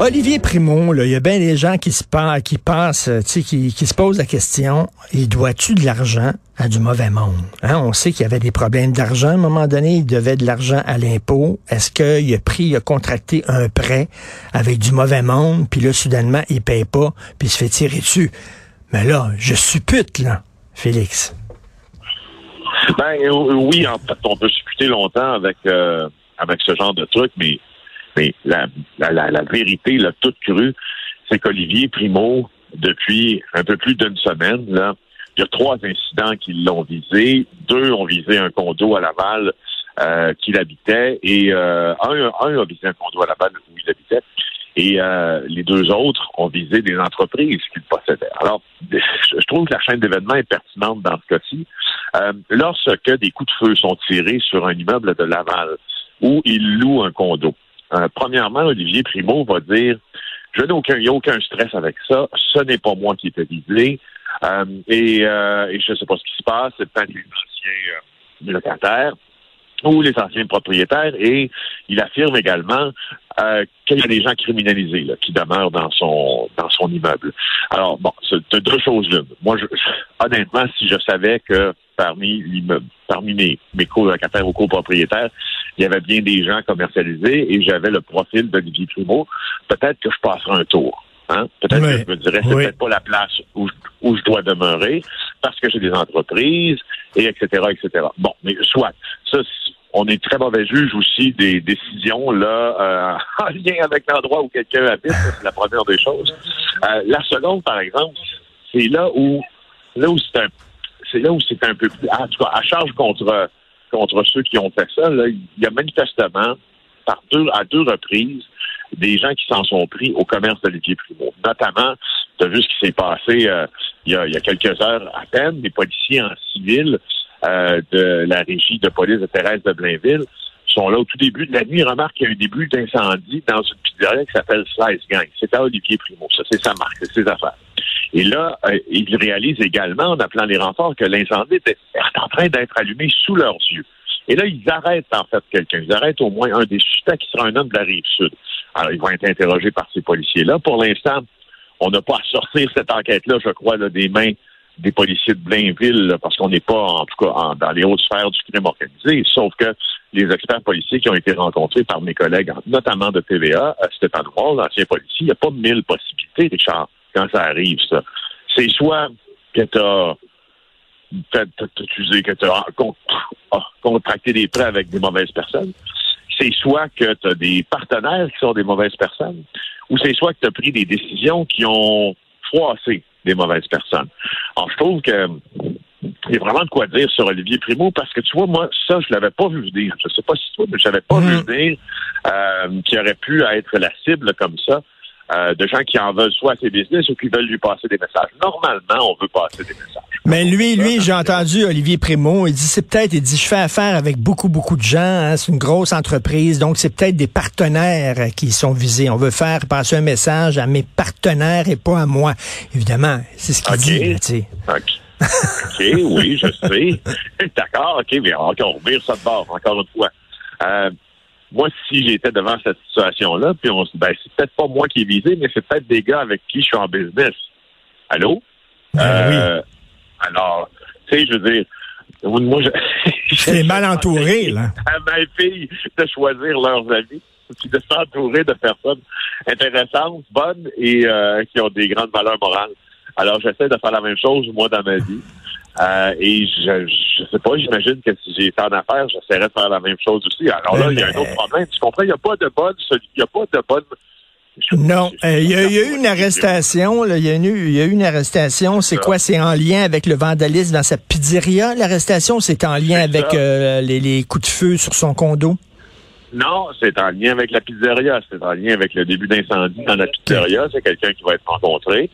Olivier Primo, il y a bien des gens qui se pensent, qui pensent, qui, qui se posent la question, il doit-tu de l'argent à du mauvais monde? Hein? On sait qu'il y avait des problèmes d'argent. À un moment donné, il devait de l'argent à l'impôt. Est-ce qu'il a pris, il a contracté un prêt avec du mauvais monde, puis là, soudainement, il paye pas, puis il se fait tirer dessus? Mais là, je suppute, là, Félix. Ben oui, en on peut supputer longtemps avec, euh, avec ce genre de truc, mais mais la, la, la, vérité, la toute crue, c'est qu'Olivier Primo, depuis un peu plus d'une semaine, là, il y a trois incidents qui l'ont visé. Deux ont visé un condo à Laval euh, qu'il habitait et euh, un, un a visé un condo à Laval où il habitait. Et euh, les deux autres ont visé des entreprises qu'il possédait. Alors, je trouve que la chaîne d'événements est pertinente dans ce cas-ci. Euh, lorsque des coups de feu sont tirés sur un immeuble de Laval où il loue un condo, euh, premièrement, Olivier Primo va dire je n'ai aucun, aucun stress avec ça. Ce n'est pas moi qui étais visé. Euh, et, euh, et, je ne sais pas ce qui se passe. C'est peut-être les anciens locataires ou les anciens propriétaires. Et il affirme également qu'il y a des gens criminalisés qui demeurent dans son immeuble. Alors bon, c'est deux choses l'une. Moi, je, honnêtement, si je savais que parmi parmi mes, mes co-locataires ou copropriétaires, il y avait bien des gens commercialisés et j'avais le profil d'Olivier Primo, peut-être que je passerai un tour. Hein? Peut-être que je me dirais, c'est peut-être pas la place où, où je dois demeurer parce que j'ai des entreprises et etc., etc. Bon, mais soit. Ça, on est très mauvais juge aussi des décisions là euh, en lien avec l'endroit où quelqu'un habite. C'est la première des choses. Euh, la seconde, par exemple, c'est là où là où c'est un c'est là où c'est un peu plus en tout cas à charge contre contre ceux qui ont fait ça. Il y a manifestement par deux à deux reprises des gens qui s'en sont pris au commerce d'Olivier Primo. Notamment, tu as vu ce qui s'est passé euh, il, y a, il, y a, quelques heures à peine, des policiers en civil euh, de la régie de police de Thérèse de Blainville sont là au tout début de la nuit. Remarque qu'il y a un début d'incendie dans une pizzeria qui s'appelle Slice Gang. C'est à Olivier Primo. Ça, c'est sa marque, c'est ses affaires. Et là, euh, ils réalisent également, en appelant les renforts, que l'incendie est en train d'être allumé sous leurs yeux. Et là, ils arrêtent en fait quelqu'un. Ils arrêtent au moins un des suspects qui sera un homme de la rive sud. Alors, ils vont être interrogés par ces policiers-là. Pour l'instant, on n'a pas à sortir cette enquête-là, je crois, là, des mains des policiers de Blainville, parce qu'on n'est pas, en tout cas, dans les hautes sphères du crime organisé, sauf que les experts policiers qui ont été rencontrés par mes collègues, notamment de TVA, euh, Stéphane Roy, l'ancien policier, il n'y a pas mille possibilités, Richard, quand ça arrive, ça. C'est soit que tu as que tu as contracté des prêts avec des mauvaises personnes, c'est soit que tu as des partenaires qui sont des mauvaises personnes, ou c'est soit que tu as pris des décisions qui ont froissé des mauvaises personnes. Alors, je trouve que il y a vraiment de quoi dire sur Olivier Primo parce que tu vois, moi, ça, je l'avais pas vu venir. Je sais pas si toi, mais je n'avais pas vu mm. venir euh, qui aurait pu être la cible comme ça. Euh, de gens qui en veulent soit à ses business ou qui veulent lui passer des messages. Normalement, on veut passer des messages. Mais lui, lui, j'ai entendu Olivier Primo, il dit c'est peut-être, il dit je fais affaire avec beaucoup, beaucoup de gens, hein, c'est une grosse entreprise, donc c'est peut-être des partenaires qui sont visés. On veut faire passer un message à mes partenaires et pas à moi. Évidemment, c'est ce qu'il dit. Sais. OK, oui, je sais. D'accord, OK, mais on revire ça de bord, encore une fois. Euh, moi, si j'étais devant cette situation-là, puis on se dit, ben, c'est peut-être pas moi qui est visé, mais c'est peut-être des gars avec qui je suis en business. Allô? Ben euh, alors, tu sais, je veux dire, moi, je. C'est mal entouré, là. À ma fille de choisir leurs amis, puis de s'entourer de personnes intéressantes, bonnes et euh, qui ont des grandes valeurs morales. Alors, j'essaie de faire la même chose, moi, dans ma vie. Euh, et je, je sais pas, j'imagine que si j'étais en affaires, j'essaierais de faire la même chose aussi. Alors là, il y a un autre problème. Tu comprends? Il n'y a pas de bonne, il n'y a pas de bonne non, euh, il y, a eu une arrestation. Il y, a eu une arrestation. C'est quoi? C'est en lien avec le vandalisme dans sa pizzeria, l'arrestation? C'est en lien avec euh, les, les, coups de feu sur son condo? Non, c'est en lien avec la pizzeria. C'est en lien avec le début d'incendie dans la pizzeria. C'est quelqu'un qui va être rencontré.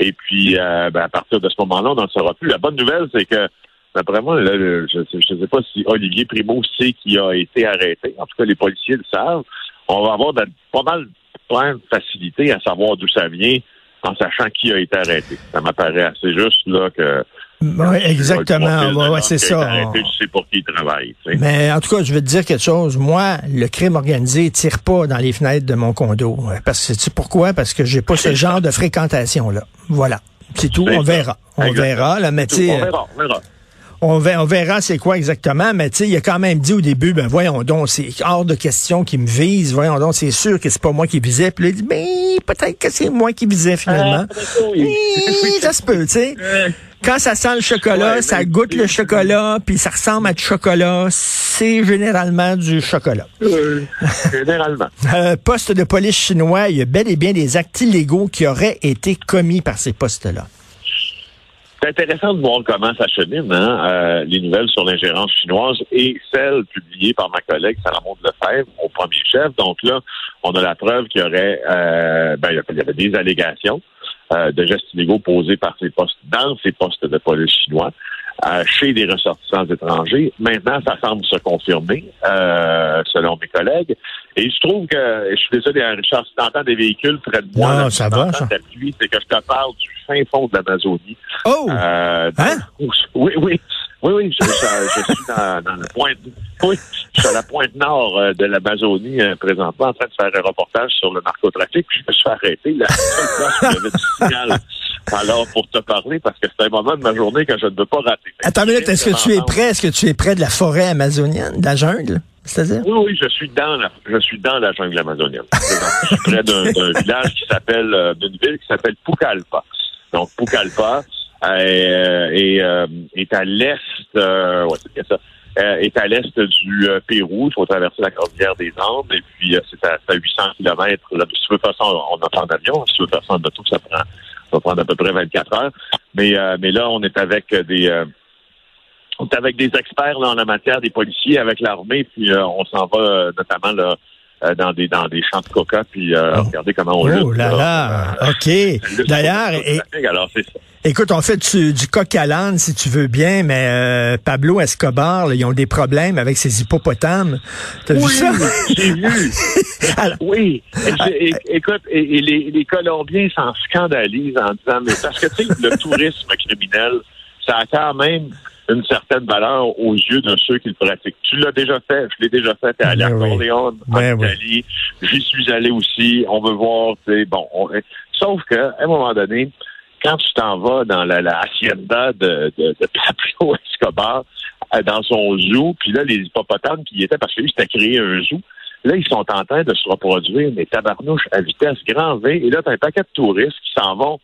Et puis, euh, ben, à partir de ce moment-là, on n'en saura plus. La bonne nouvelle, c'est que, d'après moi, je ne sais pas si Olivier Primo sait qui a été arrêté. En tout cas, les policiers le savent. on va avoir pas mal de facilité à savoir d'où ça vient en sachant qui a été arrêté. Ça m'apparaît assez juste là que oui, exactement. Ouais, c'est ça. Arrêté, je sais pour qui il travaille. Mais en tout cas, je vais te dire quelque chose. Moi, le crime organisé tire pas dans les fenêtres de mon condo. Parce que tu sais pourquoi? Parce que j'ai pas ce genre de fréquentation-là. Voilà. C'est tout. On verra. On verra. Là, mais on verra, on verra. On verra, c'est quoi exactement, mais tu sais, il a quand même dit au début, ben voyons donc, c'est hors de question qu'il me vise, voyons donc, c'est sûr que c'est pas moi qui visais. Puis là, il dit, ben peut-être que c'est moi qui visais finalement. Ah, oui. ça se peut, tu sais. Quand ça sent le chocolat, ça goûte le chocolat, puis ça ressemble à du chocolat, c'est généralement du chocolat. généralement. euh, poste de police chinois, il y a bel et bien des actes illégaux qui auraient été commis par ces postes-là. C'est intéressant de voir comment ça chemine, hein, euh, les nouvelles sur l'ingérence chinoise et celles publiées par ma collègue Sarah Maud Lefebvre au premier chef. Donc là, on a la preuve qu'il y aurait, euh, ben, il y avait des allégations euh, de gestes illégaux posés par ces postes dans ces postes de police chinois. Euh, chez des ressortissants étrangers. Maintenant, ça semble se confirmer, euh, selon mes collègues. Et je trouve que, je suis désolé, hein, Richard, si tu des véhicules près de moi, non, ça va, ça. c'est que je te parle du fin fond de l'Amazonie. Oh! Euh, hein? Oui, oui. Oui, oui, je, suis dans, dans le point. Oui, je suis à la pointe nord euh, de l'Amazonie euh, présentement en train de faire un reportage sur le narcotrafic. Je me suis arrêté. La y avait du signal alors pour te parler parce que c'est un moment de ma journée que je ne veux pas rater. Attends une minute, est-ce que tu es près? Est-ce que tu es près de la forêt amazonienne, de la jungle? C'est-à-dire? Oui, oui, je suis dans la, je suis dans la jungle amazonienne. je suis près d'un village qui s'appelle, euh, d'une ville qui s'appelle Pucallpa. Donc, Pucallpa euh, est, euh, est à l'est, euh, ouais, c'est ça, euh, est à l'est du euh, Pérou. Il faut traverser la cordillère des Andes et puis c'est à, à, 800 km. Là, si tu veux faire ça, on en avion. Si tu veux faire ça en auto, ça prend, ça va prendre à peu près 24 heures. Mais, mais là, on est avec des on est avec des experts là, en la matière, des policiers, avec l'armée, puis on s'en va notamment là, dans des dans des champs de coca, puis euh, oh. regardez comment on Oh là là, OK. D'ailleurs, alors c'est ça. Écoute, on fait du, du coq à l'âne, si tu veux bien, mais euh, Pablo Escobar, là, ils ont des problèmes avec ses hippopotames. T'as oui, vu ça? j'ai vu. oui. écoute, et, les, les, Colombiens s'en scandalisent en disant, mais parce que, tu sais, le tourisme criminel, ça a quand même une certaine valeur aux yeux de ceux qui le pratiquent. Tu l'as déjà fait, je l'ai déjà fait, t'es allé à ben Corleone, en ben Italie, j'y suis allé aussi, on veut voir, c'est bon. Sauf que, à un moment donné, quand tu t'en vas dans la, la hacienda de, de, de Pablo Escobar, euh, dans son zoo, puis là, les hippopotames qui y étaient, parce que lui, c'était créé un zoo, là, ils sont en train de se reproduire, mais tabarnouches à vitesse grand V, et là, t'as un paquet de touristes qui s'en vont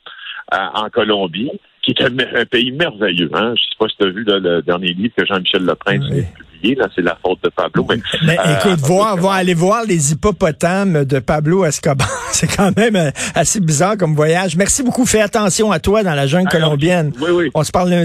euh, en Colombie, qui est un, pays merveilleux. Hein? Je sais pas si tu as vu le dernier livre que Jean-Michel Leprince a publié, là, c'est la faute de Pablo. Mais, mais euh, écoute, voir, voir, aller voir les hippopotames de Pablo Escobar, c'est quand même euh, assez bizarre comme voyage. Merci beaucoup. Fais attention à toi dans la jungle colombienne. Oui, oui. On se parle lundi.